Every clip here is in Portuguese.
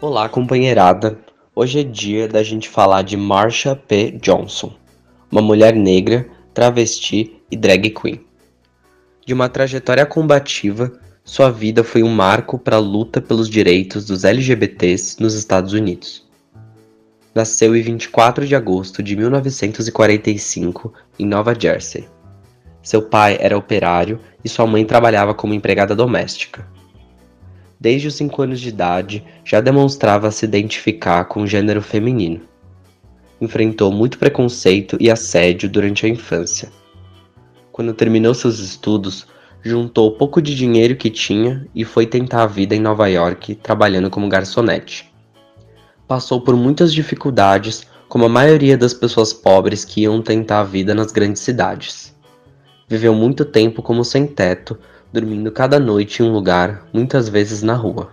Olá, companheirada. Hoje é dia da gente falar de Marsha P. Johnson, uma mulher negra, travesti e drag queen. De uma trajetória combativa, sua vida foi um marco para a luta pelos direitos dos LGBTs nos Estados Unidos. Nasceu em 24 de agosto de 1945 em Nova Jersey. Seu pai era operário e sua mãe trabalhava como empregada doméstica. Desde os 5 anos de idade, já demonstrava se identificar com o gênero feminino. Enfrentou muito preconceito e assédio durante a infância. Quando terminou seus estudos, juntou pouco de dinheiro que tinha e foi tentar a vida em Nova York trabalhando como garçonete. Passou por muitas dificuldades, como a maioria das pessoas pobres que iam tentar a vida nas grandes cidades. Viveu muito tempo como sem teto, dormindo cada noite em um lugar, muitas vezes na rua.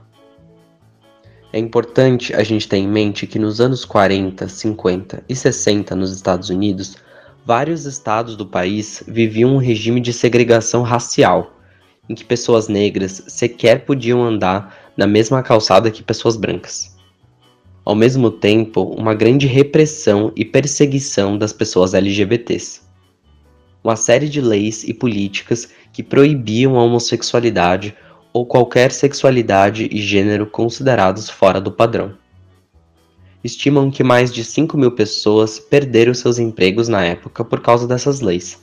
É importante a gente ter em mente que nos anos 40, 50 e 60 nos Estados Unidos, vários estados do país viviam um regime de segregação racial, em que pessoas negras sequer podiam andar na mesma calçada que pessoas brancas. Ao mesmo tempo, uma grande repressão e perseguição das pessoas LGBTs. Uma série de leis e políticas que proibiam a homossexualidade ou qualquer sexualidade e gênero considerados fora do padrão. Estimam que mais de 5 mil pessoas perderam seus empregos na época por causa dessas leis,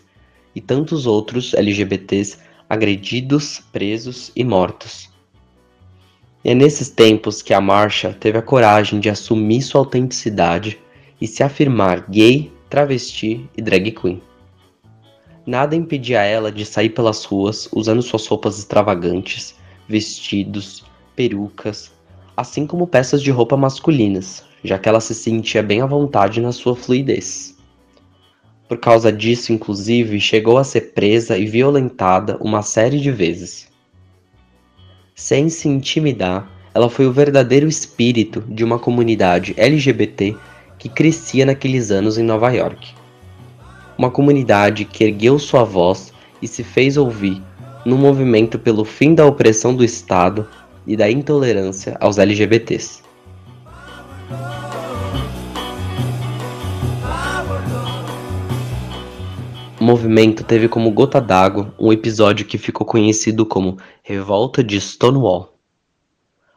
e tantos outros LGBTs agredidos, presos e mortos. E é nesses tempos que a Marsha teve a coragem de assumir sua autenticidade e se afirmar gay, travesti e drag queen. Nada impedia ela de sair pelas ruas usando suas roupas extravagantes, vestidos, perucas, assim como peças de roupa masculinas, já que ela se sentia bem à vontade na sua fluidez. Por causa disso, inclusive, chegou a ser presa e violentada uma série de vezes. Sem se intimidar, ela foi o verdadeiro espírito de uma comunidade LGBT que crescia naqueles anos em Nova York. Uma comunidade que ergueu sua voz e se fez ouvir no movimento pelo fim da opressão do Estado e da intolerância aos LGBTs. O movimento teve como gota d'água um episódio que ficou conhecido como Revolta de Stonewall.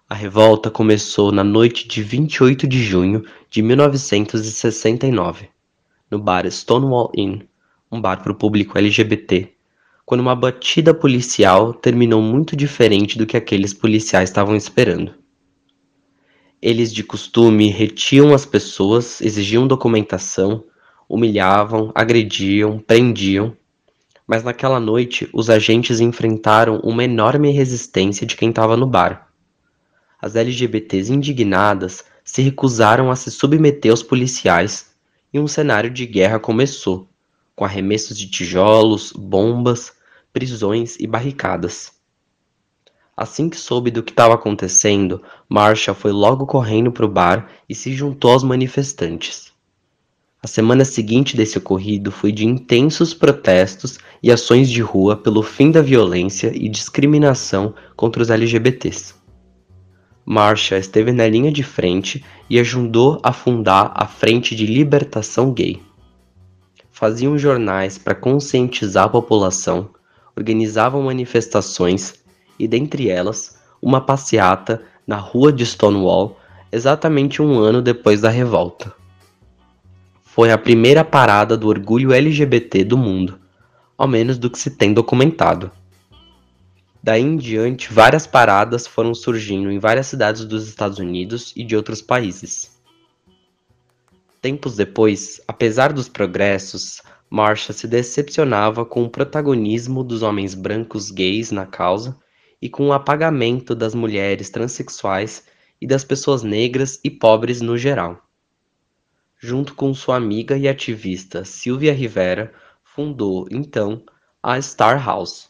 A revolta começou na noite de 28 de junho de 1969, no bar Stonewall Inn, um bar para o público LGBT, quando uma batida policial terminou muito diferente do que aqueles policiais estavam esperando. Eles, de costume, retiam as pessoas, exigiam documentação, humilhavam, agrediam, prendiam. Mas naquela noite, os agentes enfrentaram uma enorme resistência de quem estava no bar. As LGBTs indignadas se recusaram a se submeter aos policiais e um cenário de guerra começou, com arremessos de tijolos, bombas, prisões e barricadas. Assim que soube do que estava acontecendo, Marshall foi logo correndo para o bar e se juntou aos manifestantes. A semana seguinte desse ocorrido foi de intensos protestos e ações de rua pelo fim da violência e discriminação contra os LGBTs. Marcia esteve na linha de frente e ajudou a fundar a Frente de Libertação Gay. Faziam jornais para conscientizar a população, organizavam manifestações e, dentre elas, uma passeata na rua de Stonewall, exatamente um ano depois da revolta foi a primeira parada do orgulho LGBT do mundo, ao menos do que se tem documentado. Daí em diante, várias paradas foram surgindo em várias cidades dos Estados Unidos e de outros países. Tempos depois, apesar dos progressos, Marsha se decepcionava com o protagonismo dos homens brancos gays na causa e com o apagamento das mulheres transexuais e das pessoas negras e pobres no geral junto com sua amiga e ativista Silvia Rivera, fundou, então, a Star House,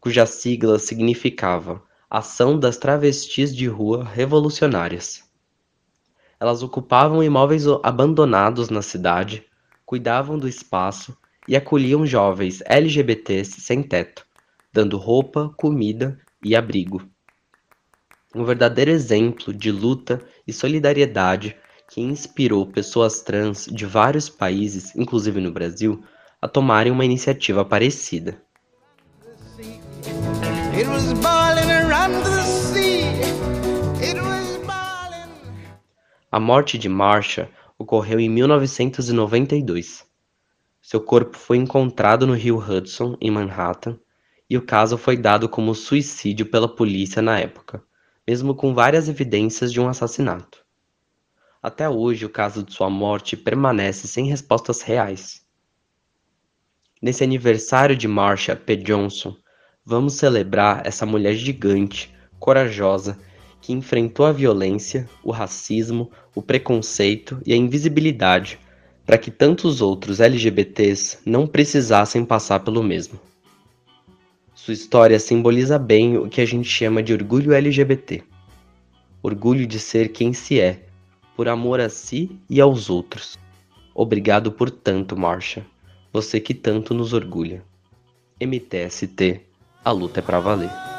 cuja sigla significava Ação das Travestis de Rua Revolucionárias. Elas ocupavam imóveis abandonados na cidade, cuidavam do espaço e acolhiam jovens LGBTs sem teto, dando roupa, comida e abrigo. Um verdadeiro exemplo de luta e solidariedade que inspirou pessoas trans de vários países, inclusive no Brasil, a tomarem uma iniciativa parecida. A morte de Marsha ocorreu em 1992. Seu corpo foi encontrado no rio Hudson, em Manhattan, e o caso foi dado como suicídio pela polícia na época, mesmo com várias evidências de um assassinato. Até hoje, o caso de sua morte permanece sem respostas reais. Nesse aniversário de Marsha P. Johnson, vamos celebrar essa mulher gigante, corajosa que enfrentou a violência, o racismo, o preconceito e a invisibilidade para que tantos outros LGBTs não precisassem passar pelo mesmo. Sua história simboliza bem o que a gente chama de orgulho LGBT. Orgulho de ser quem se é, por amor a si e aos outros. Obrigado por tanto, Marcia. Você que tanto nos orgulha. MTST, a luta é pra valer.